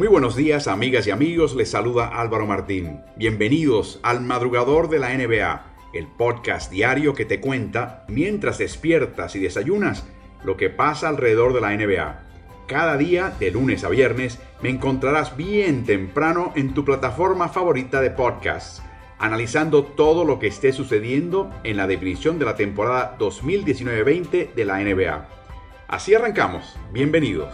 Muy buenos días, amigas y amigos. Les saluda Álvaro Martín. Bienvenidos al Madrugador de la NBA, el podcast diario que te cuenta, mientras despiertas y desayunas, lo que pasa alrededor de la NBA. Cada día, de lunes a viernes, me encontrarás bien temprano en tu plataforma favorita de podcasts, analizando todo lo que esté sucediendo en la definición de la temporada 2019-20 de la NBA. Así arrancamos. Bienvenidos.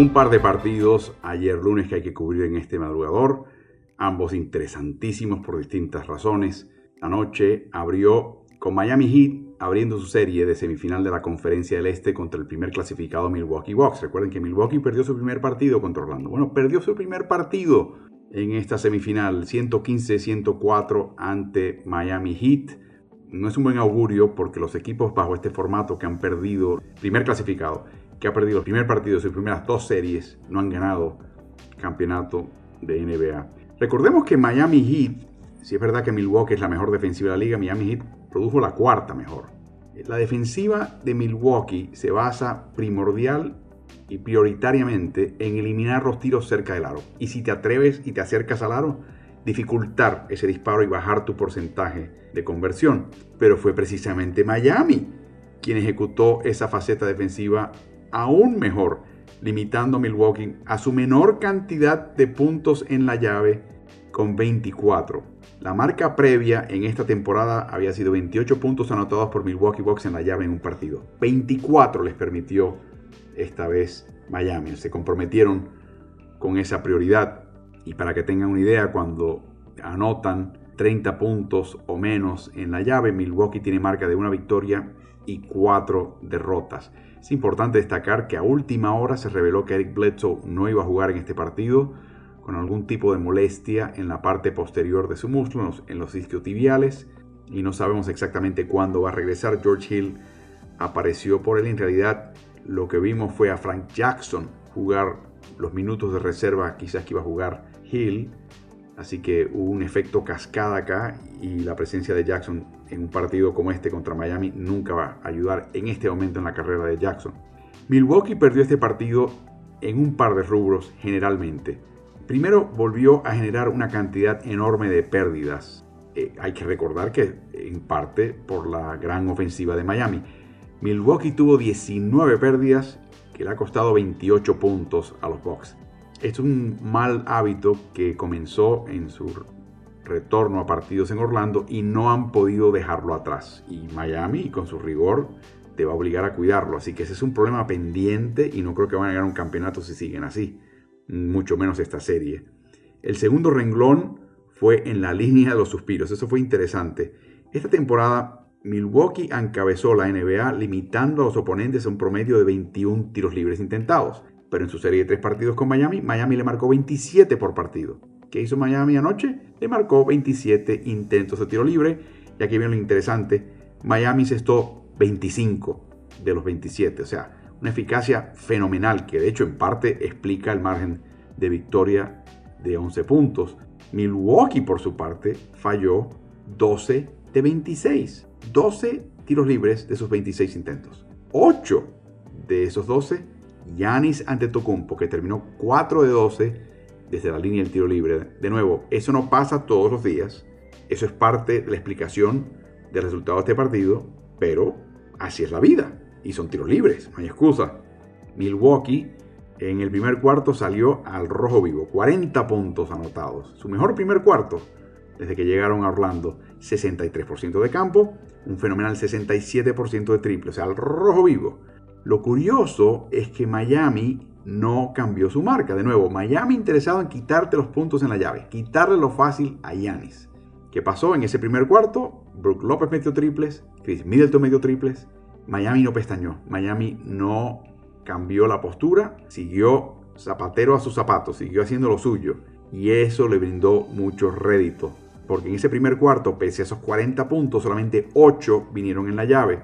Un par de partidos ayer lunes que hay que cubrir en este madrugador, ambos interesantísimos por distintas razones. Anoche abrió con Miami Heat abriendo su serie de semifinal de la Conferencia del Este contra el primer clasificado Milwaukee Bucks. Recuerden que Milwaukee perdió su primer partido contra Orlando. Bueno, perdió su primer partido en esta semifinal, 115-104 ante Miami Heat. No es un buen augurio porque los equipos bajo este formato que han perdido primer clasificado que ha perdido el primer partido de sus primeras dos series, no han ganado campeonato de NBA. Recordemos que Miami Heat, si es verdad que Milwaukee es la mejor defensiva de la liga, Miami Heat produjo la cuarta mejor. La defensiva de Milwaukee se basa primordial y prioritariamente en eliminar los tiros cerca del aro. Y si te atreves y te acercas al aro, dificultar ese disparo y bajar tu porcentaje de conversión. Pero fue precisamente Miami quien ejecutó esa faceta defensiva aún mejor, limitando a Milwaukee a su menor cantidad de puntos en la llave con 24. La marca previa en esta temporada había sido 28 puntos anotados por Milwaukee Bucks en la llave en un partido. 24 les permitió esta vez Miami. Se comprometieron con esa prioridad. Y para que tengan una idea, cuando anotan 30 puntos o menos en la llave, Milwaukee tiene marca de una victoria y cuatro derrotas. Es importante destacar que a última hora se reveló que Eric Bledsoe no iba a jugar en este partido con algún tipo de molestia en la parte posterior de su muslo, en los isquiotibiales, y no sabemos exactamente cuándo va a regresar. George Hill apareció por él. En realidad, lo que vimos fue a Frank Jackson jugar los minutos de reserva, quizás que iba a jugar Hill. Así que hubo un efecto cascada acá y la presencia de Jackson en un partido como este contra Miami nunca va a ayudar en este momento en la carrera de Jackson. Milwaukee perdió este partido en un par de rubros generalmente. Primero volvió a generar una cantidad enorme de pérdidas. Eh, hay que recordar que en parte por la gran ofensiva de Miami. Milwaukee tuvo 19 pérdidas que le ha costado 28 puntos a los Bucks. Es un mal hábito que comenzó en su retorno a partidos en Orlando y no han podido dejarlo atrás. Y Miami, con su rigor, te va a obligar a cuidarlo. Así que ese es un problema pendiente y no creo que van a ganar un campeonato si siguen así. Mucho menos esta serie. El segundo renglón fue en la línea de los suspiros. Eso fue interesante. Esta temporada Milwaukee encabezó la NBA limitando a los oponentes a un promedio de 21 tiros libres intentados. Pero en su serie de tres partidos con Miami, Miami le marcó 27 por partido. ¿Qué hizo Miami anoche? Le marcó 27 intentos de tiro libre. Y aquí viene lo interesante. Miami cestó 25 de los 27. O sea, una eficacia fenomenal que de hecho en parte explica el margen de victoria de 11 puntos. Milwaukee por su parte falló 12 de 26. 12 tiros libres de sus 26 intentos. 8 de esos 12, Yanis Antetokounmpo, que terminó 4 de 12 desde la línea del tiro libre. De nuevo, eso no pasa todos los días. Eso es parte de la explicación del resultado de este partido, pero así es la vida. Y son tiros libres, no hay excusa. Milwaukee en el primer cuarto salió al rojo vivo, 40 puntos anotados. Su mejor primer cuarto desde que llegaron a Orlando, 63% de campo, un fenomenal 67% de triple, o sea, al rojo vivo. Lo curioso es que Miami no cambió su marca. De nuevo, Miami interesado en quitarte los puntos en la llave, quitarle lo fácil a Yanis. ¿Qué pasó en ese primer cuarto? Brook López metió triples, Chris Middleton metió triples. Miami no pestañó, Miami no cambió la postura, siguió zapatero a sus zapatos, siguió haciendo lo suyo. Y eso le brindó mucho rédito, porque en ese primer cuarto, pese a esos 40 puntos, solamente 8 vinieron en la llave.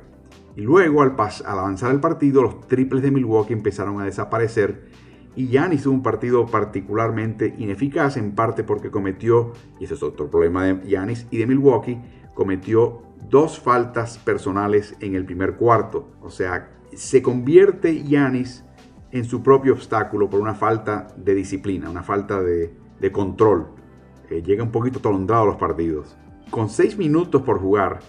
Y luego, al, avanzar el partido, los triples de Milwaukee empezaron a desaparecer Y Giannis tuvo un partido particularmente ineficaz, en parte porque cometió, y ese es otro problema de Giannis y de Milwaukee, cometió dos faltas personales en el primer cuarto. O sea, se convierte Giannis en su propio obstáculo por una falta de disciplina, una falta de, control. Eh, llega un poquito atolondrado a los partidos. Con seis minutos por jugar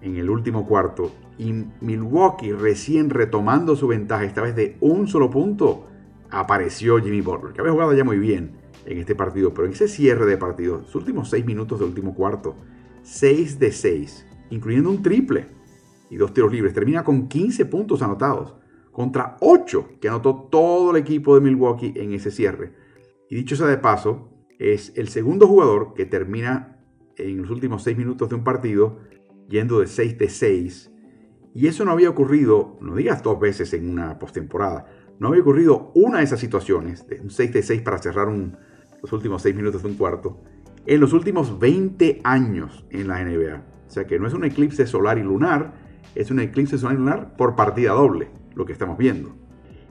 en el último cuarto y Milwaukee recién retomando su ventaja, esta vez de un solo punto, apareció Jimmy Butler, que había jugado ya muy bien en este partido, pero en ese cierre de partido, sus últimos seis minutos del último cuarto, 6 de 6, incluyendo un triple y dos tiros libres, termina con 15 puntos anotados contra 8 que anotó todo el equipo de Milwaukee en ese cierre. Y dicho sea de paso, es el segundo jugador que termina en los últimos 6 minutos de un partido yendo de 6 de 6. Y eso no había ocurrido, no digas dos veces en una postemporada, no había ocurrido una de esas situaciones, de un 6 de 6 para cerrar los últimos 6 minutos de un cuarto, en los últimos 20 años en la NBA. O sea que no es un eclipse solar y lunar, es un eclipse solar y lunar por partida doble lo que estamos viendo.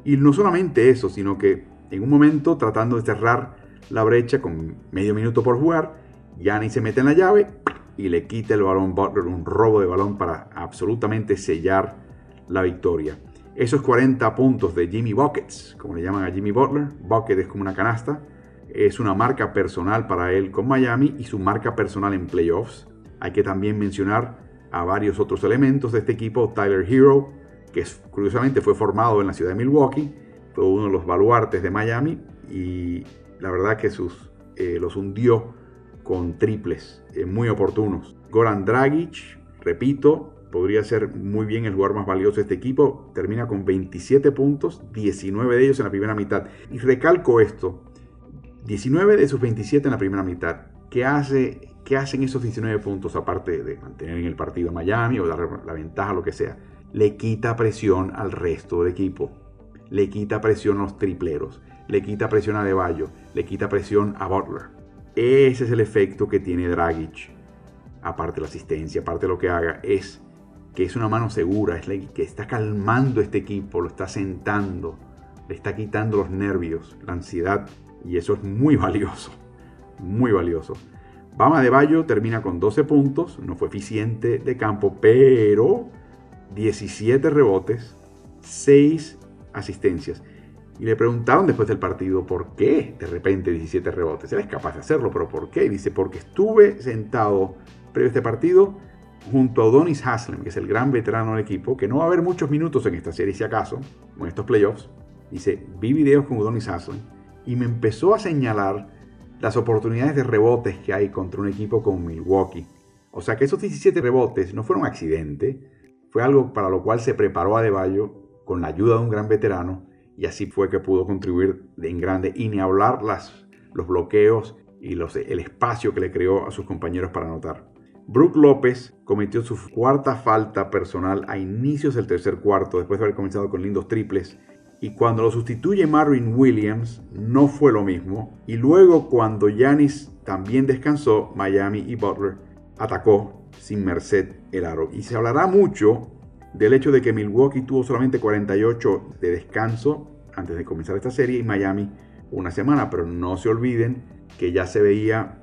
Y no solamente eso, sino que en un momento tratando de cerrar la brecha con medio minuto por jugar, Yanni se mete en la llave y le quita el balón Butler, un robo de balón para absolutamente sellar la victoria. Esos 40 puntos de Jimmy Buckets, como le llaman a Jimmy Butler, Bucket es como una canasta, es una marca personal para él con Miami y su marca personal en playoffs. Hay que también mencionar a varios otros elementos de este equipo, Tyler Hero, que curiosamente fue formado en la ciudad de Milwaukee, fue uno de los baluartes de Miami y la verdad que sus, eh, los hundió con triples eh, muy oportunos. Goran Dragic, repito, podría ser muy bien el jugador más valioso de este equipo, termina con 27 puntos, 19 de ellos en la primera mitad. Y recalco esto, 19 de sus 27 en la primera mitad. ¿Qué, hace, qué hacen esos 19 puntos aparte de mantener en el partido a Miami o dar la ventaja, lo que sea? le quita presión al resto del equipo. Le quita presión a los tripleros. Le quita presión a Deballo. Le quita presión a Butler. Ese es el efecto que tiene Dragic. Aparte de la asistencia, aparte de lo que haga, es que es una mano segura, es que está calmando este equipo, lo está sentando, le está quitando los nervios, la ansiedad, y eso es muy valioso, muy valioso. Bama de Bayo termina con 12 puntos, no fue eficiente de campo, pero 17 rebotes, 6 asistencias. Y le preguntaron después del partido por qué de repente 17 rebotes. Él es capaz de hacerlo, pero ¿por qué? Dice, porque estuve sentado previo a este partido junto a Donis Haslem, que es el gran veterano del equipo, que no va a haber muchos minutos en esta serie si acaso, en estos playoffs. Dice, vi videos con Donis Haslem y me empezó a señalar las oportunidades de rebotes que hay contra un equipo como Milwaukee. O sea que esos 17 rebotes no fueron accidente, fue algo para lo cual se preparó a Deballo con la ayuda de un gran veterano y así fue que pudo contribuir en grande y ni hablar las, los bloqueos y los, el espacio que le creó a sus compañeros para anotar. Brook López cometió su cuarta falta personal a inicios del tercer cuarto después de haber comenzado con lindos triples y cuando lo sustituye Marvin Williams no fue lo mismo y luego cuando Yanis también descansó Miami y Butler atacó sin merced el aro. Y se hablará mucho del hecho de que Milwaukee tuvo solamente 48 de descanso antes de comenzar esta serie y Miami una semana, pero no se olviden que ya se veía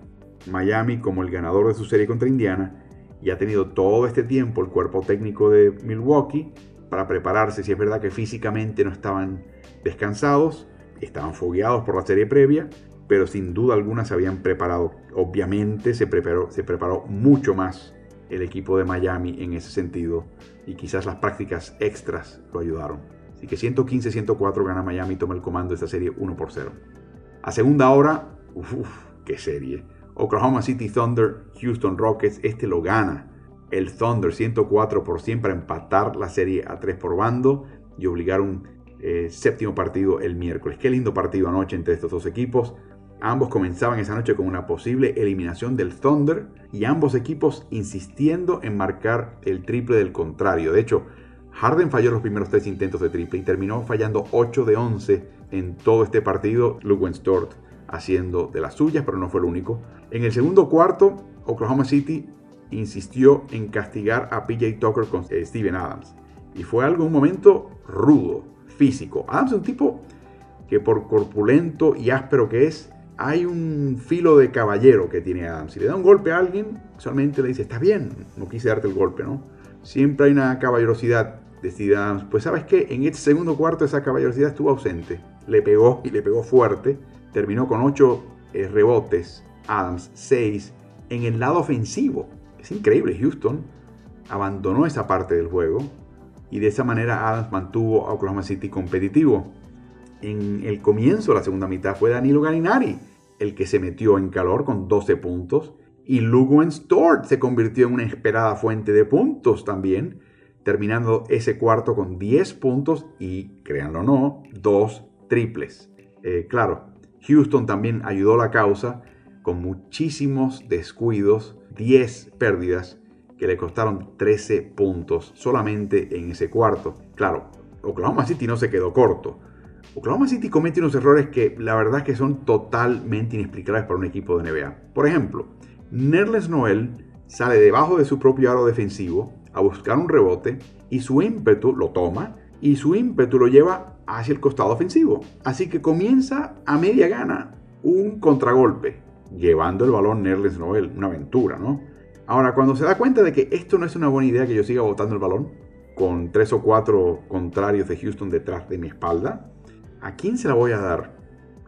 Miami como el ganador de su serie contra Indiana y ha tenido todo este tiempo el cuerpo técnico de Milwaukee para prepararse, si es verdad que físicamente no estaban descansados, estaban fogueados por la serie previa, pero sin duda alguna se habían preparado. Obviamente se preparó, se preparó mucho más el equipo de Miami en ese sentido y quizás las prácticas extras lo ayudaron. Así que 115-104 gana Miami y toma el comando de esta serie 1 por 0. A segunda hora, uff, qué serie. Oklahoma City Thunder, Houston Rockets, este lo gana. El Thunder 104 por 100 para empatar la serie a 3 por bando y obligar un eh, séptimo partido el miércoles. Qué lindo partido anoche entre estos dos equipos. Ambos comenzaban esa noche con una posible eliminación del Thunder y ambos equipos insistiendo en marcar el triple del contrario. De hecho, Harden falló los primeros tres intentos de triple y terminó fallando 8 de 11 en todo este partido. Luke Stort haciendo de las suyas, pero no fue el único. En el segundo cuarto, Oklahoma City insistió en castigar a PJ Tucker con eh, Steven Adams. Y fue algo, un momento rudo, físico. Adams es un tipo que por corpulento y áspero que es, hay un filo de caballero que tiene Adams. Si le da un golpe a alguien, solamente le dice, está bien, no quise darte el golpe, ¿no? Siempre hay una caballerosidad, decía Adams. Pues sabes qué, en este segundo cuarto esa caballerosidad estuvo ausente. Le pegó y le pegó fuerte. Terminó con 8 eh, rebotes, Adams 6 en el lado ofensivo. Es increíble, Houston abandonó esa parte del juego y de esa manera Adams mantuvo a Oklahoma City competitivo. En el comienzo de la segunda mitad fue Danilo Gallinari el que se metió en calor con 12 puntos y Lugo Stort se convirtió en una esperada fuente de puntos también, terminando ese cuarto con 10 puntos y, créanlo o no, dos triples. Eh, claro, Houston también ayudó la causa con muchísimos descuidos, 10 pérdidas que le costaron 13 puntos solamente en ese cuarto. Claro, Oklahoma City no se quedó corto. Oklahoma City comete unos errores que la verdad es que son totalmente inexplicables para un equipo de NBA. Por ejemplo, Nerles Noel sale debajo de su propio aro defensivo a buscar un rebote y su ímpetu lo toma y su ímpetu lo lleva hacia el costado ofensivo. Así que comienza a media gana un contragolpe, llevando el balón Nerles Noel, una aventura, ¿no? Ahora, cuando se da cuenta de que esto no es una buena idea que yo siga botando el balón, con tres o cuatro contrarios de Houston detrás de mi espalda, ¿a quién se la voy a dar?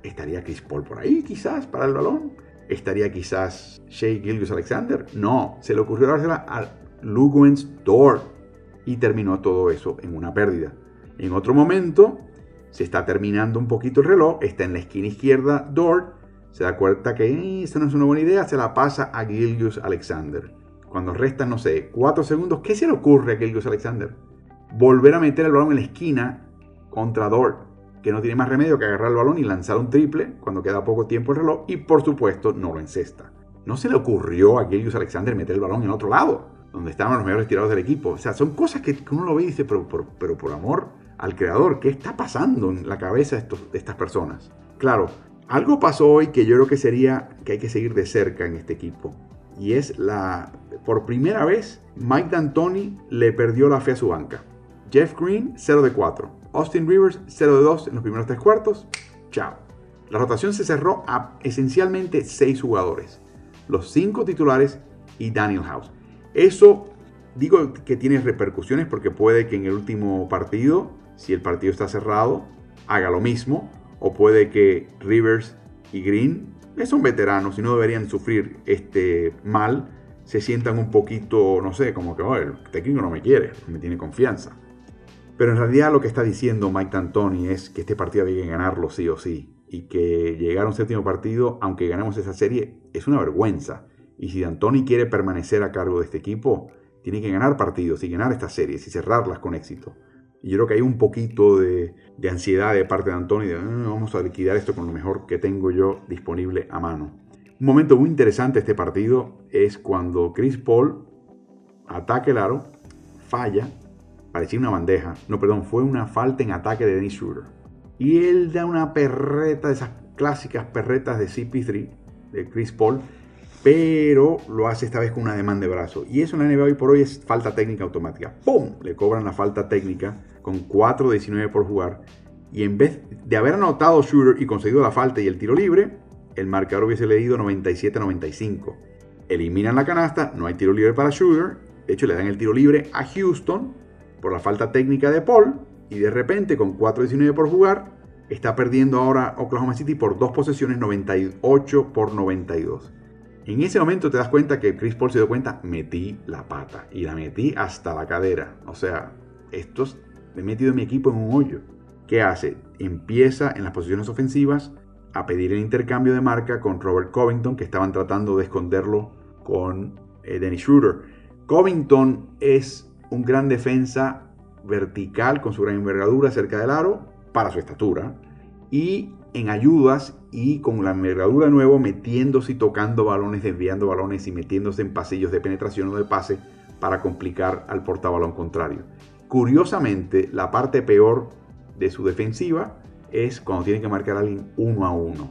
¿Estaría Chris Paul por ahí quizás para el balón? ¿Estaría quizás Shea Gilgus Alexander? No, se le ocurrió dársela a Lugwens Dort y terminó todo eso en una pérdida. En otro momento, se está terminando un poquito el reloj, está en la esquina izquierda Dort, se da cuenta que eh, esto no es una buena idea, se la pasa a Gilgus Alexander. Cuando restan, no sé, 4 segundos, ¿qué se le ocurre a Gilgus Alexander? Volver a meter el balón en la esquina contra Dort que no tiene más remedio que agarrar el balón y lanzar un triple cuando queda poco tiempo el reloj y por supuesto no lo encesta. No se le ocurrió a Gilius Alexander meter el balón en otro lado, donde estaban los mejores tirados del equipo. O sea, son cosas que uno lo ve y dice, pero, por amor al creador, ¿qué está pasando en la cabeza de, de estas personas? Claro, algo pasó hoy que yo creo que sería que hay que seguir de cerca en este equipo. Y es la, por primera vez, Mike D'Antoni le perdió la fe a su banca. Jeff Green, 0 de 4. Austin Rivers 0 de 2 en los primeros tres cuartos. Chao. La rotación se cerró a esencialmente 6 jugadores. Los 5 titulares y Daniel House. Eso digo que tiene repercusiones porque puede que en el último partido, si el partido está cerrado, haga lo mismo. O puede que Rivers y Green, que son veteranos y no deberían sufrir este mal, se sientan un poquito, no sé, como que el técnico no me quiere, no me tiene confianza. Pero en realidad lo que está diciendo Mike D'Antoni es que este partido había que ganarlo sí o sí. Y que llegar a un séptimo partido, aunque ganemos esa serie, es una vergüenza. Y si D'Antoni quiere permanecer a cargo de este equipo, tiene que ganar partidos y ganar estas series y cerrarlas con éxito. Y yo creo que hay un poquito de, ansiedad de parte de D'Antoni de ah, vamos a liquidar esto con lo mejor que tengo yo disponible a mano. Un momento muy interesante de este partido es cuando Chris Paul ataca el aro, falla parecía una bandeja, no, perdón, fue una falta en ataque de Dennis Schroeder. Y él da una perreta, esas clásicas perretas de CP3, de Chris Paul, pero lo hace esta vez con una demanda de brazo. Y eso en la NBA hoy por hoy es falta técnica automática. ¡Pum! Le cobran la falta técnica con 4-19 por jugar. Y en vez de haber anotado Shooter y conseguido la falta y el tiro libre, el marcador hubiese leído 97-95. Eliminan la canasta, no hay tiro libre para Shooter. De hecho, le dan el tiro libre a Houston por la falta técnica de Paul y de repente con 4.19 por jugar está perdiendo ahora Oklahoma City por dos posesiones 98 por 92. En ese momento te das cuenta que Chris Paul se dio cuenta, metí la pata y la metí hasta la cadera. O sea, estos me he metido mi equipo en un hoyo. ¿Qué hace? Empieza en las posiciones ofensivas a pedir el intercambio de marca con Robert Covington, que estaban tratando de esconderlo con eh, Dennis Schroeder. Covington es un gran defensa vertical con su gran envergadura cerca del aro para su estatura y en ayudas y con la envergadura de nuevo metiéndose y tocando balones, desviando balones y metiéndose en pasillos de penetración o de pase para complicar al portabalón contrario. Curiosamente, la parte peor de su defensiva es cuando tiene que marcar a alguien uno a uno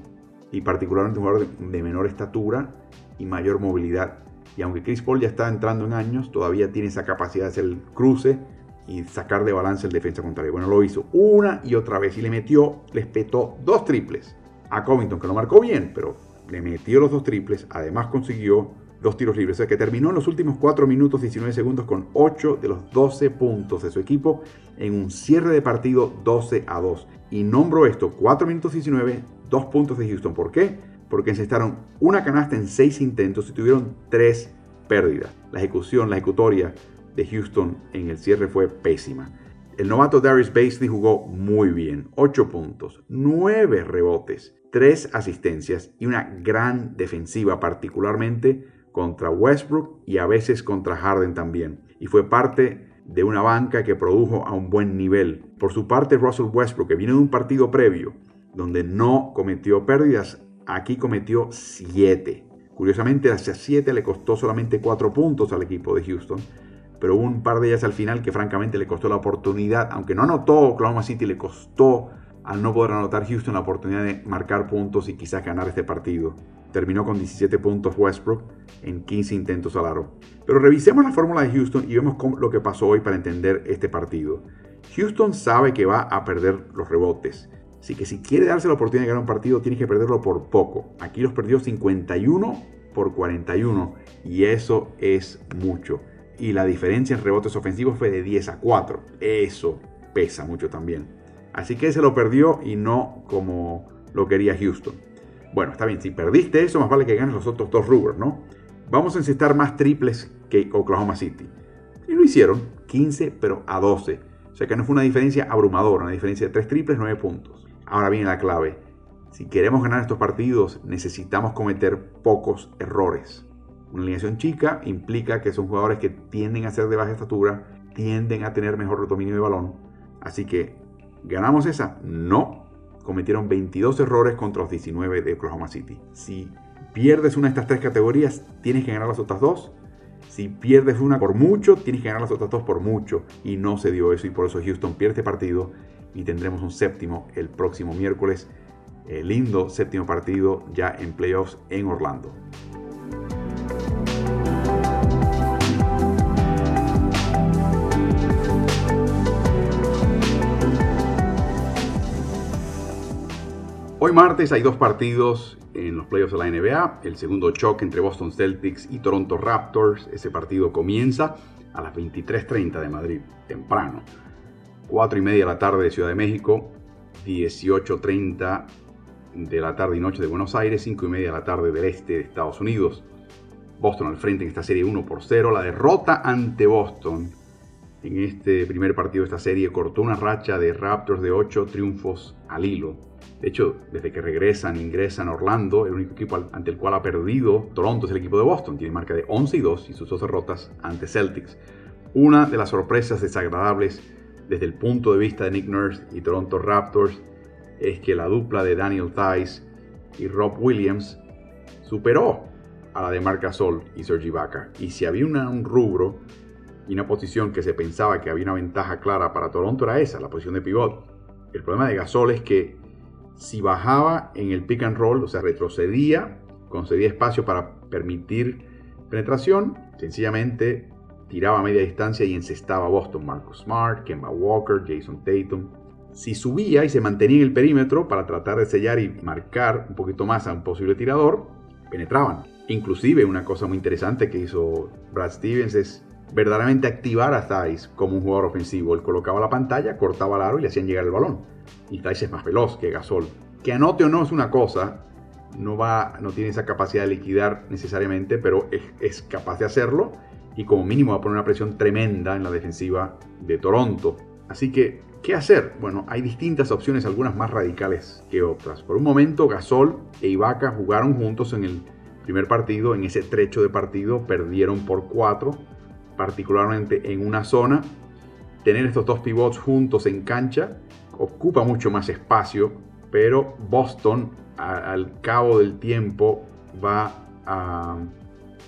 y particularmente un jugador de menor estatura y mayor movilidad y aunque Chris Paul ya está entrando en años, todavía tiene esa capacidad de hacer el cruce y sacar de balance el defensa contrario. Bueno, lo hizo una y otra vez y le metió, les petó dos triples a Covington, que lo marcó bien, pero le metió los dos triples, además consiguió dos tiros libres, o sea que terminó en los últimos 4 minutos 19 segundos con 8 de los 12 puntos de su equipo en un cierre de partido 12 a 2. Y nombro esto, 4 minutos 19, 2 puntos de Houston. ¿Por qué? Porque encestaron una canasta en 6 intentos y tuvieron 3 pérdidas. La ejecución, la ejecutoria de Houston en el cierre fue pésima. El novato Darius Basley jugó muy bien, 8 puntos, 9 rebotes, 3 asistencias y una gran defensiva, particularmente contra Westbrook y a veces contra Harden también. Y fue parte de una banca que produjo a un buen nivel. Por su parte, Russell Westbrook, que viene de un partido previo donde no cometió pérdidas, aquí cometió 7. Curiosamente, hacia 7 le costó solamente 4 puntos al equipo de Houston pero hubo un par de ellas al final que francamente le costó la oportunidad, aunque no anotó Oklahoma City, le costó al no poder anotar Houston la oportunidad de marcar puntos y quizás ganar este partido. Terminó con 17 puntos Westbrook en 15 intentos al aro. Pero revisemos la fórmula de Houston y vemos lo que pasó hoy para entender este partido. Houston sabe que va a perder los rebotes. Así que si quiere darse la oportunidad de ganar un partido, tiene que perderlo por poco. Aquí los perdió 51 por 41 y eso es mucho y la diferencia en rebotes ofensivos fue de 10 a 4. Eso pesa mucho también. Así que se lo perdió y no como lo quería Houston. Bueno, está bien, si perdiste eso, más vale que ganes los otros dos rubros, ¿no? Vamos a necesitar más triples que Oklahoma City. Y lo hicieron, 15 pero a 12. O sea que no fue una diferencia abrumadora, una diferencia de 3 triples, 9 puntos. Ahora viene la clave. Si queremos ganar estos partidos, necesitamos cometer pocos errores. Una alineación chica implica que son jugadores que tienden a ser de baja estatura, tienden a tener mejor dominio de balón. Así que, ¿ganamos esa? No. Cometieron 22 errores contra los 19 de Oklahoma City. Si pierdes una de estas tres categorías, tienes que ganar las otras dos. Si pierdes una por mucho, tienes que ganar las otras dos por mucho. Y no se dio eso y por eso Houston pierde este partido y tendremos un séptimo el próximo miércoles. El lindo séptimo partido ya en playoffs en Orlando. Hoy martes hay dos partidos en los playoffs de la NBA. El segundo choque entre Boston Celtics y Toronto Raptors. Ese partido comienza a las 23.30 de Madrid, temprano. 4 y media de la tarde de Ciudad de México. 18.30 de la tarde y noche de Buenos Aires. 5 y media de la tarde del este de Estados Unidos. Boston al frente en esta serie 1 por 0. La derrota ante Boston en este primer partido de esta serie cortó una racha de Raptors de 8 triunfos al hilo. De hecho, desde que regresan, ingresan Orlando, el único equipo ante el cual ha perdido Toronto es el equipo de Boston. Tiene marca de 11 y 2 y sus dos derrotas ante Celtics. Una de las sorpresas desagradables desde el punto de vista de Nick Nurse y Toronto Raptors es que la dupla de Daniel Tice y Rob Williams superó a la de Marc Gasol y Sergi Ibaka. Y si había un rubro y una posición que se pensaba que había una ventaja clara para Toronto era esa, la posición de pivot. El problema de Gasol es que si bajaba en el pick and roll, o sea, retrocedía, concedía espacio para permitir penetración, sencillamente tiraba a media distancia y encestaba a Boston, Marcus Smart, Kemba Walker, Jason Tatum. Si subía y se mantenía en el perímetro para tratar de sellar y marcar un poquito más a un posible tirador, penetraban. Inclusive una cosa muy interesante que hizo Brad Stevens es verdaderamente activar a Thais como un jugador ofensivo. Él colocaba la pantalla, cortaba el aro y le hacían llegar el balón. Y Thais es más veloz que Gasol. Que anote o no es una cosa, no, va, no tiene esa capacidad de liquidar necesariamente, pero es, capaz de hacerlo y como mínimo va a poner una presión tremenda en la defensiva de Toronto. Así que, ¿qué hacer? Bueno, hay distintas opciones, algunas más radicales que otras. Por un momento, Gasol e Ibaka jugaron juntos en el primer partido, en ese trecho de partido, perdieron por cuatro particularmente en una zona, tener estos dos pivots juntos en cancha ocupa mucho más espacio, pero Boston al cabo del tiempo va a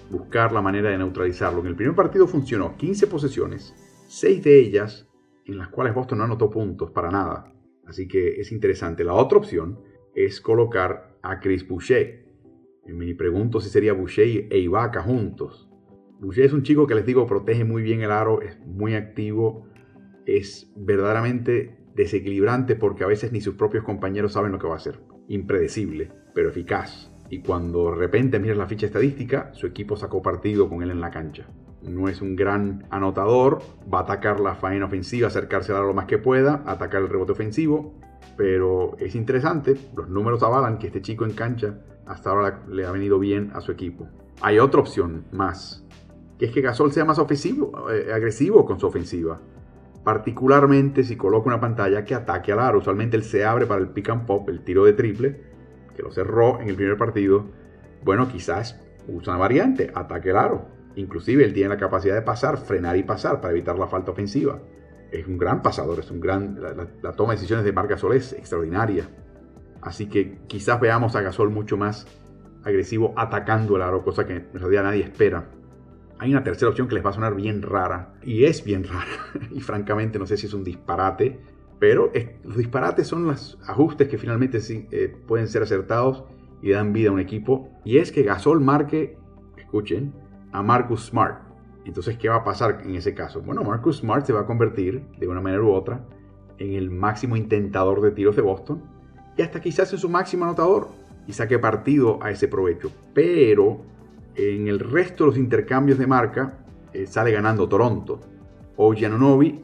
buscar la manera de neutralizarlo. En el primer partido funcionó 15 posesiones, 6 de ellas en las cuales Boston no anotó puntos para nada. Así que es interesante. La otra opción es colocar a Chris Boucher. Me pregunto si sería Boucher e Ibaka juntos. Boucher es un chico que les digo protege muy bien el aro, es muy activo, es verdaderamente desequilibrante porque a veces ni sus propios compañeros saben lo que va a hacer. Impredecible, pero eficaz. Y cuando de repente miras la ficha estadística, su equipo sacó partido con él en la cancha. No es un gran anotador, va a atacar la faena ofensiva, acercarse a lo más que pueda, atacar el rebote ofensivo, pero es interesante, los números avalan que este chico en cancha hasta ahora le ha venido bien a su equipo. Hay otra opción más, que es que Gasol sea más ofensivo, eh, agresivo con su ofensiva. Particularmente si coloca una pantalla que ataque al aro. Usualmente él se abre para el pick and pop, el tiro de triple, que lo cerró en el primer partido. Bueno, quizás usa una variante, ataque al aro. Inclusive él tiene la capacidad de pasar, frenar y pasar para evitar la falta ofensiva. Es un gran pasador, es un gran, la, toma de decisiones de Marc Gasol es extraordinaria. Así que quizás veamos a Gasol mucho más agresivo atacando el aro, cosa que en realidad nadie espera. Hay una tercera opción que les va a sonar bien rara, y es bien rara, y francamente no sé si es un disparate, pero los disparates son los ajustes que finalmente sí, eh, pueden ser acertados y dan vida a un equipo, y es que Gasol marque, escuchen, a Marcus Smart. Entonces, ¿qué va a pasar en ese caso? Bueno, Marcus Smart se va a convertir, de una manera u otra, en el máximo intentador de tiros de Boston, y hasta quizás en su máximo anotador, y saque partido a ese provecho. Pero en el resto de los intercambios de marca eh, sale ganando Toronto. OG Anunobi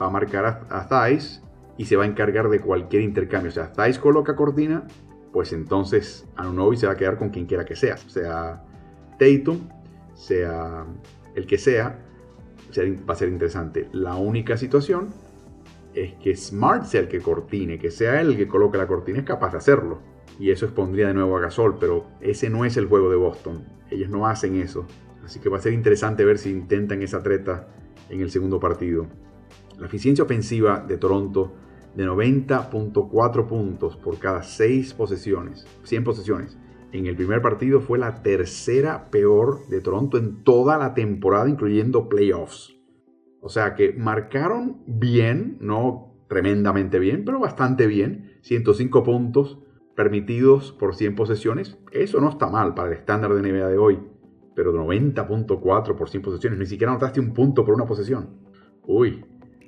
va a marcar a, a y se va a encargar de cualquier intercambio. O sea, Thais coloca cortina, pues entonces Anunobi se va a quedar con quien quiera que sea. Sea Tatum, sea el que sea, va a ser interesante. La única situación es que Smart sea el que cortine, que sea él el que coloque la cortina, es capaz de hacerlo y eso expondría de nuevo a Gasol, pero ese no es el juego de Boston. Ellos no hacen eso. Así que va a ser interesante ver si intentan esa treta en el segundo partido. La eficiencia ofensiva de Toronto de 90.4 puntos por cada 6 posesiones, 100 posesiones. En el primer partido fue la tercera peor de Toronto en toda la temporada, incluyendo playoffs. O sea que marcaron bien, no tremendamente bien, pero bastante bien. 105 puntos permitidos por 100 posesiones, eso no está mal para el estándar de NBA de hoy, pero 90.4 por 100 posesiones, ni siquiera notaste un punto por una posesión. Uy,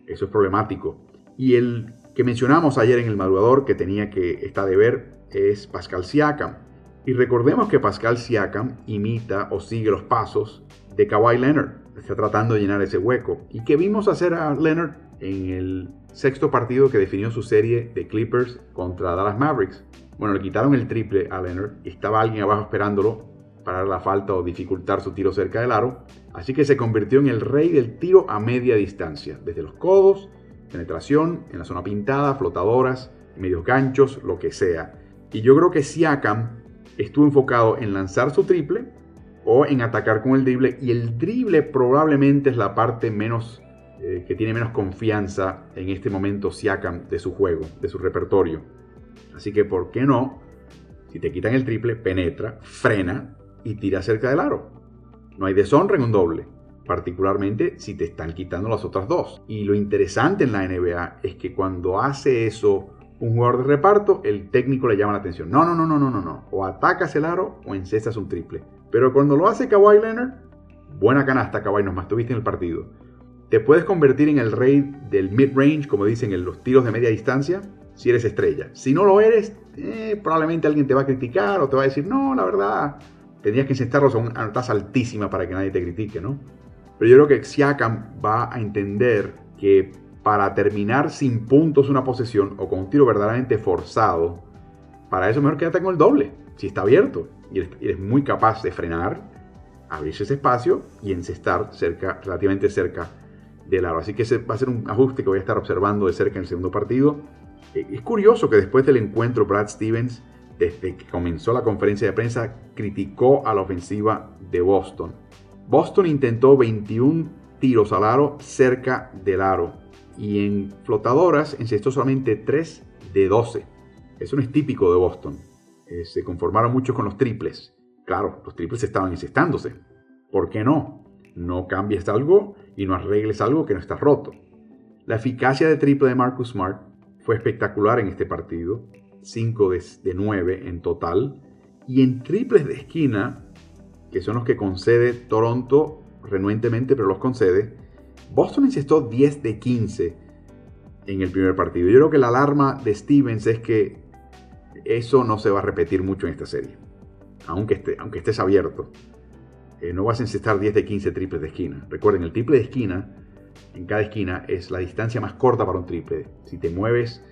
eso es problemático. Y el que mencionamos ayer en el madrugador que tenía que estar de ver es Pascal Siakam. Y recordemos que Pascal Siakam imita o sigue los pasos de Kawhi Leonard. Está tratando de llenar ese hueco. ¿Y qué vimos hacer a Leonard en el sexto partido que definió su serie de Clippers contra Dallas Mavericks? Bueno, le quitaron el triple a Leonard y estaba alguien abajo esperándolo para la falta o dificultar su tiro cerca del aro. Así que se convirtió en el rey del tiro a media distancia, desde los codos, penetración, en la zona pintada, flotadoras, medios ganchos, lo que sea. Y yo creo que Siakam estuvo enfocado en lanzar su triple o en atacar con el drible y el drible probablemente es la parte menos eh, que tiene menos confianza en este momento Siakam de su juego, de su repertorio. Así que, ¿por qué no? Si te quitan el triple, penetra, frena y tira cerca del aro. No hay deshonra en un doble, particularmente si te están quitando las otras dos. Y lo interesante en la NBA es que cuando hace eso un jugador de reparto, el técnico le llama la atención. No, no, no, no, no, no, no. O atacas el aro o encestas un triple. Pero cuando lo hace Kawhi Leonard, buena canasta Kawhi, nos tuviste en el partido. Te puedes convertir en el rey del mid-range, como dicen en los tiros de media distancia, si eres estrella. Si no lo eres, eh, probablemente alguien te va a criticar o te va a decir, no, la verdad, tendrías que insertarlos a una tasa altísima para que nadie te critique, ¿no? Pero yo creo que Siakam va a entender que para terminar sin puntos una posesión o con un tiro verdaderamente forzado, para eso mejor quédate con el doble, si está abierto y eres, muy capaz de frenar, abrirse ese espacio y encestar cerca, relativamente cerca del aro. Así que ese va a ser un ajuste que voy a estar observando de cerca en el segundo partido. Es curioso que después del encuentro Brad Stevens, desde que comenzó la conferencia de prensa, criticó a la ofensiva de Boston. Boston intentó 21 tiros al aro cerca del aro y en flotadoras encestó solamente 3 de 12. Eso no es típico de Boston. Eh, se conformaron mucho con los triples. Claro, los triples estaban encestándose. ¿Por qué no? No cambies algo y no arregles algo que no está roto. La eficacia de triple de Marcus Smart fue espectacular en este partido, 5 de, 9 en total, y en triples de esquina, que son los que concede Toronto renuentemente, pero los concede, Boston encestó 10 de 15 en el primer partido. Yo creo que la alarma de Stevens es que eso no se va a repetir mucho en esta serie. Aunque, esté, aunque estés abierto. Eh, no vas a encestar 10 de 15 triples de esquina. Recuerden, el triple de esquina, en cada esquina, es la distancia más corta para un triple. Si te mueves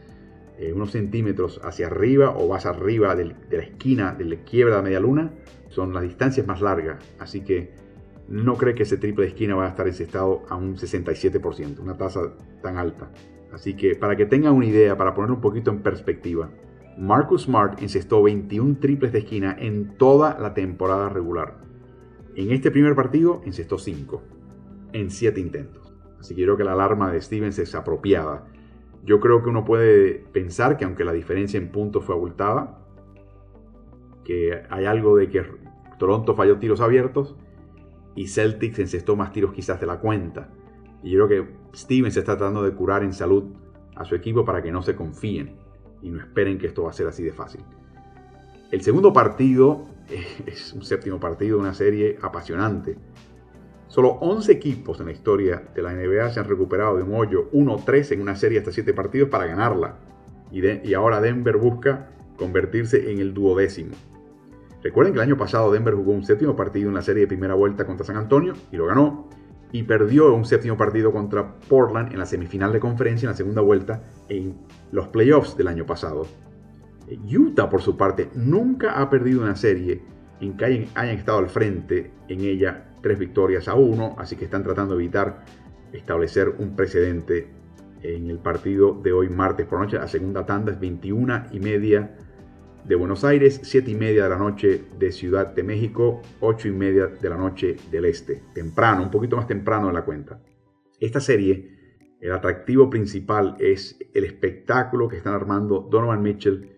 eh, unos centímetros hacia arriba o vas arriba de la esquina, de la quiebra de la media luna, son las distancias más largas. Así que no cree que ese triple de esquina va a estar encestado a un 67%, una tasa tan alta. Así que para que tengan una idea, para poner un poquito en perspectiva, Marcus Smart encestó 21 triples de esquina en toda la temporada regular. En este primer partido encestó 5 en 7 intentos. Así que creo que la alarma de Stevens es apropiada. Yo creo que uno puede pensar que aunque la diferencia en puntos fue abultada, que hay algo de que Toronto falló tiros abiertos y Celtics encestó más tiros quizás de la cuenta. Y yo creo que Stevens está tratando de curar en salud a su equipo para que no se confíen y no esperen que esto va a ser así de fácil. El segundo partido es un séptimo partido de una serie apasionante. Solo 11 equipos en la historia de la NBA se han recuperado de un hoyo 1-3 en una serie hasta 7 partidos para ganarla. Y, ahora Denver busca convertirse en el duodécimo. Recuerden que el año pasado Denver jugó un séptimo partido en la serie de primera vuelta contra San Antonio y lo ganó y perdió un séptimo partido contra Portland en la semifinal de conferencia en la segunda vuelta en los playoffs del año pasado. Utah, por su parte, nunca ha perdido una serie en que hayan, estado al frente en ella tres victorias a uno, así que están tratando de evitar establecer un precedente en el partido de hoy martes por noche. La segunda tanda es 21 y media de Buenos Aires, 7 y media de la noche de Ciudad de México, 8 y media de la noche del Este. Temprano, un poquito más temprano de la cuenta. Esta serie, el atractivo principal es el espectáculo que están armando Donovan Mitchell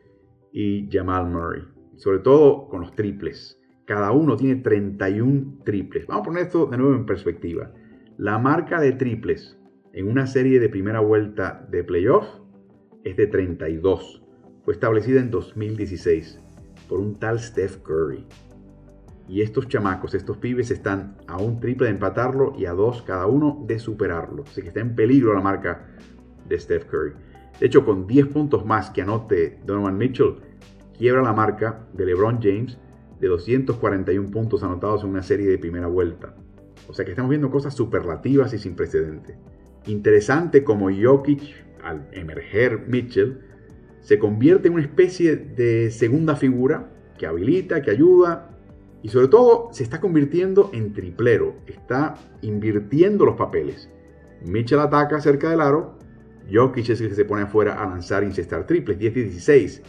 y Jamal Murray. Sobre todo con los triples. Cada uno tiene 31 triples. Vamos a poner esto de nuevo en perspectiva. La marca de triples en una serie de primera vuelta de playoff es de 32 fue establecida en 2016 por un tal Steph Curry. Y estos chamacos, estos pibes están a un triple de empatarlo y a dos cada uno de superarlo. Así que está en peligro la marca de Steph Curry. De hecho, con 10 puntos más que anote Donovan Mitchell, quiebra la marca de LeBron James de 241 puntos anotados en una serie de primera vuelta. O sea que estamos viendo cosas superlativas y sin precedente. Interesante como Jokic, al emerger Mitchell, se convierte en una especie de segunda figura que habilita, que ayuda y sobre todo se está convirtiendo en triplero, está invirtiendo los papeles. Mitchell ataca cerca del aro, Jokic es el que se pone afuera a lanzar y incestar triples, 10 y 16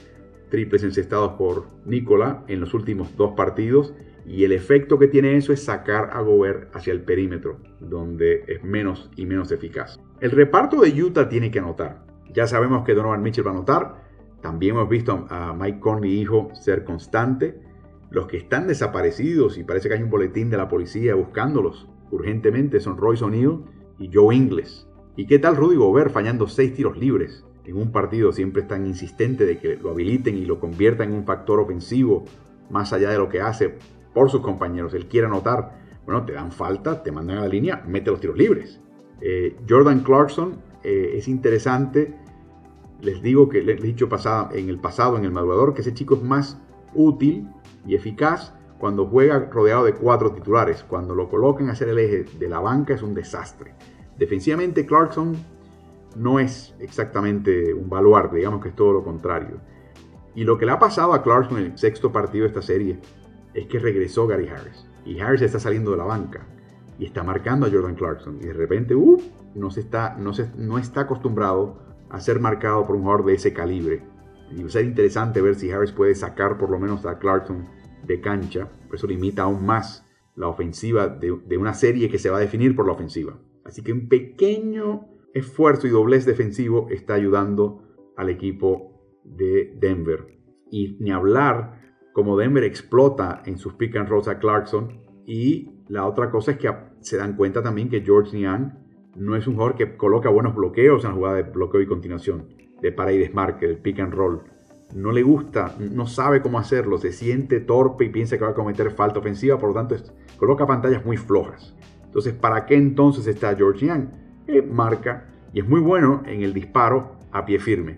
triples encestados por Nicola en los últimos dos partidos y el efecto que tiene eso es sacar a Gobert hacia el perímetro, donde es menos y menos eficaz. El reparto de Utah tiene que anotar. Ya sabemos que Donovan Mitchell va a anotar, también hemos visto a Mike Conley, hijo, ser constante. Los que están desaparecidos y parece que hay un boletín de la policía buscándolos urgentemente son Royce O'Neill y Joe Ingles. ¿Y qué tal Rudy Gobert fallando seis tiros libres? En un partido siempre es tan insistente de que lo habiliten y lo conviertan en un factor ofensivo más allá de lo que hace por sus compañeros. Él quiere anotar. Bueno, te dan falta, te mandan a la línea, mete los tiros libres. Eh, Jordan Clarkson eh, es interesante les digo que les he dicho en el pasado, en el madrugador, que ese chico es más útil y eficaz cuando juega rodeado de cuatro titulares. Cuando lo colocan a hacer el eje de la banca es un desastre. Defensivamente Clarkson no es exactamente un baluarte, digamos que es todo lo contrario. Y lo que le ha pasado a Clarkson en el sexto partido de esta serie es que regresó Gary Harris. Y Harris está saliendo de la banca y está marcando a Jordan Clarkson. Y de repente, uh, no, se está, no, se, no está acostumbrado a ser marcado por un jugador de ese calibre. Y va a ser interesante ver si Harris puede sacar por lo menos a Clarkson de cancha. Por eso limita aún más la ofensiva de, una serie que se va a definir por la ofensiva. Así que un pequeño esfuerzo y doblez defensivo está ayudando al equipo de Denver. Y ni hablar como Denver explota en sus pick and rolls a Clarkson. Y la otra cosa es que se dan cuenta también que George Niang no es un jugador que coloca buenos bloqueos en la jugada de bloqueo y continuación, de para y desmarque, del pick and roll. No le gusta, no sabe cómo hacerlo, se siente torpe y piensa que va a cometer falta ofensiva, por lo tanto coloca pantallas muy flojas. Entonces, ¿para qué entonces está George Young? Eh, marca y es muy bueno en el disparo a pie firme.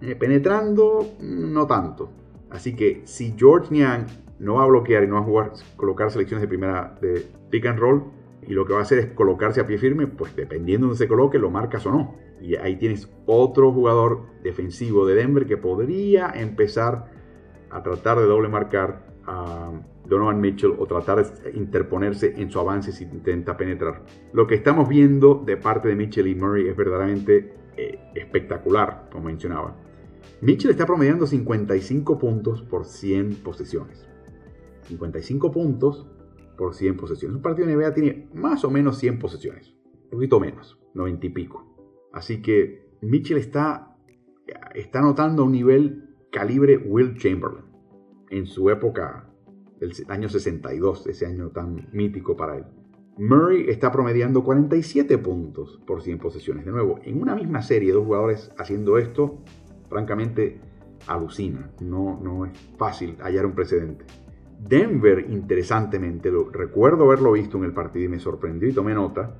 Eh, penetrando, no tanto. Así que si George Niang no va a bloquear y no va a jugar, colocar selecciones de primera de pick and roll, y lo que va a hacer es colocarse a pie firme, pues dependiendo de donde se coloque, lo marcas o no. Y ahí tienes otro jugador defensivo de Denver que podría empezar a tratar de doble marcar a Donovan Mitchell o tratar de interponerse en su avance si intenta penetrar. Lo que estamos viendo de parte de Mitchell y Murray es verdaderamente eh, espectacular, como mencionaba. Mitchell está promediando 55 puntos por 100 posesiones. 55 puntos por 100 posesiones. Un partido de NBA tiene más o menos 100 posesiones. Un poquito menos, 90 y pico. Así que Mitchell está, está anotando a un nivel calibre Will Chamberlain en su época del año 62, ese año tan mítico para él. Murray está promediando 47 puntos por 100 posesiones. De nuevo, en una misma serie, dos jugadores haciendo esto, francamente, alucina. No, no es fácil hallar un precedente. Denver, interesantemente, lo, recuerdo haberlo visto en el partido y me sorprendió y tomé nota.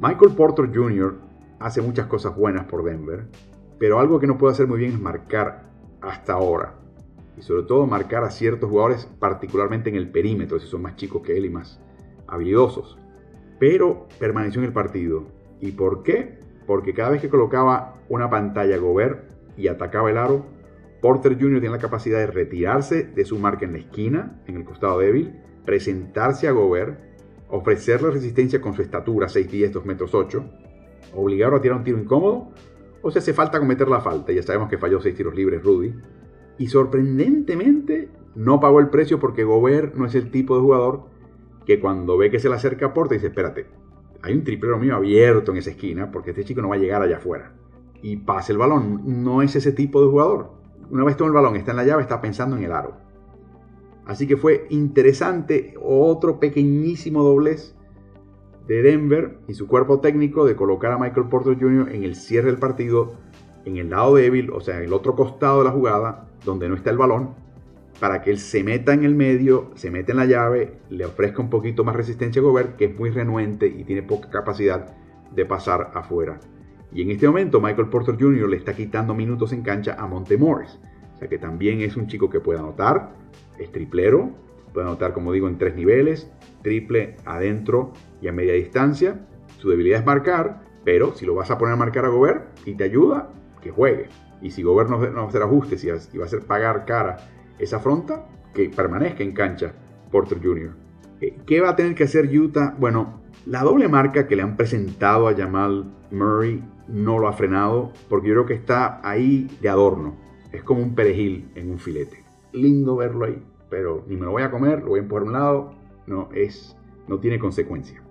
Michael Porter Jr. hace muchas cosas buenas por Denver, pero algo que no puede hacer muy bien es marcar hasta ahora. Y sobre todo marcar a ciertos jugadores, particularmente en el perímetro, si son más chicos que él y más habilidosos. Pero permaneció en el partido. ¿Y por qué? Porque cada vez que colocaba una pantalla Gobert y atacaba el aro, Porter Jr. tiene la capacidad de retirarse de su marca en la esquina, en el costado débil, presentarse a Gobert, ofrecerle resistencia con su estatura, 6'10, 2 metros 8, obligarlo a tirar un tiro incómodo, o si hace falta cometer la falta, ya sabemos que falló 6 tiros libres Rudy, y sorprendentemente no pagó el precio porque Gobert no es el tipo de jugador que cuando ve que se le acerca a Porter dice, espérate, hay un triplero mío abierto en esa esquina porque este chico no va a llegar allá afuera. Y pase el balón, no es ese tipo de jugador una vez toma el balón, está en la llave, está pensando en el aro. Así que fue interesante otro pequeñísimo doblez de Denver y su cuerpo técnico de colocar a Michael Porter Jr. en el cierre del partido, en el lado débil, o sea, en el otro costado de la jugada, donde no está el balón, para que él se meta en el medio, se meta en la llave, le ofrezca un poquito más resistencia a Gobert, que es muy renuente y tiene poca capacidad de pasar afuera. Y en este momento Michael Porter Jr. le está quitando minutos en cancha a Monte Morris. O sea que también es un chico que puede anotar, es triplero, puede anotar como digo en tres niveles, triple adentro y a media distancia. Su debilidad es marcar, pero si lo vas a poner a marcar a Gobert y te ayuda, que juegue. Y si Gobert no, va a hacer ajustes y va a hacer pagar cara esa afronta, que permanezca en cancha Porter Jr. Eh, ¿Qué va a tener que hacer Utah? Bueno, la doble marca que le han presentado a Jamal Murray no lo ha frenado porque yo creo que está ahí de adorno. Es como un perejil en un filete. Lindo verlo ahí, pero ni me lo voy a comer, lo voy a empujar a un lado. No, es, no tiene consecuencia.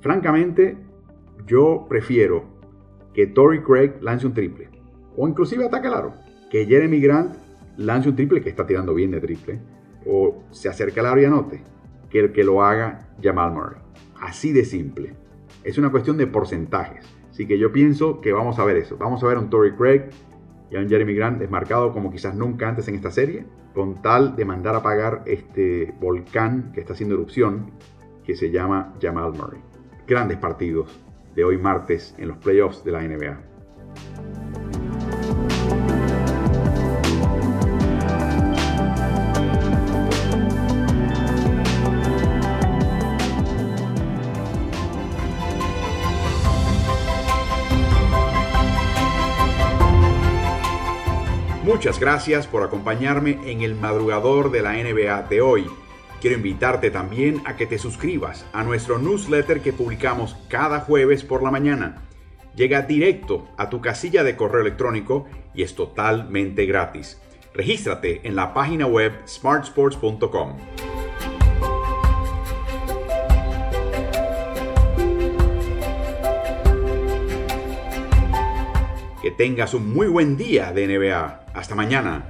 Francamente, yo prefiero que Tory Craig lance un triple o inclusive ataque al aro. Que Jeremy Grant lance un triple que está tirando bien de triple o se acerque al aro y anote. Que el que lo haga Jamal Murray. Así de simple. Es una cuestión de porcentajes. Así que yo pienso que vamos a ver eso. Vamos a ver a un Tory Craig y a un Jeremy Grant desmarcado como quizás nunca antes en esta serie, con tal de mandar a apagar este volcán que está haciendo erupción que se llama Jamal Murray. Grandes partidos de hoy martes en los playoffs de la NBA. Muchas gracias por acompañarme en el madrugador de la NBA de hoy. Quiero invitarte también a que te suscribas a nuestro newsletter que publicamos cada jueves por la mañana. Llega directo a tu casilla de correo electrónico y es totalmente gratis. Regístrate en la página web smartsports.com. Que tengas un muy buen día de NBA. Hasta mañana.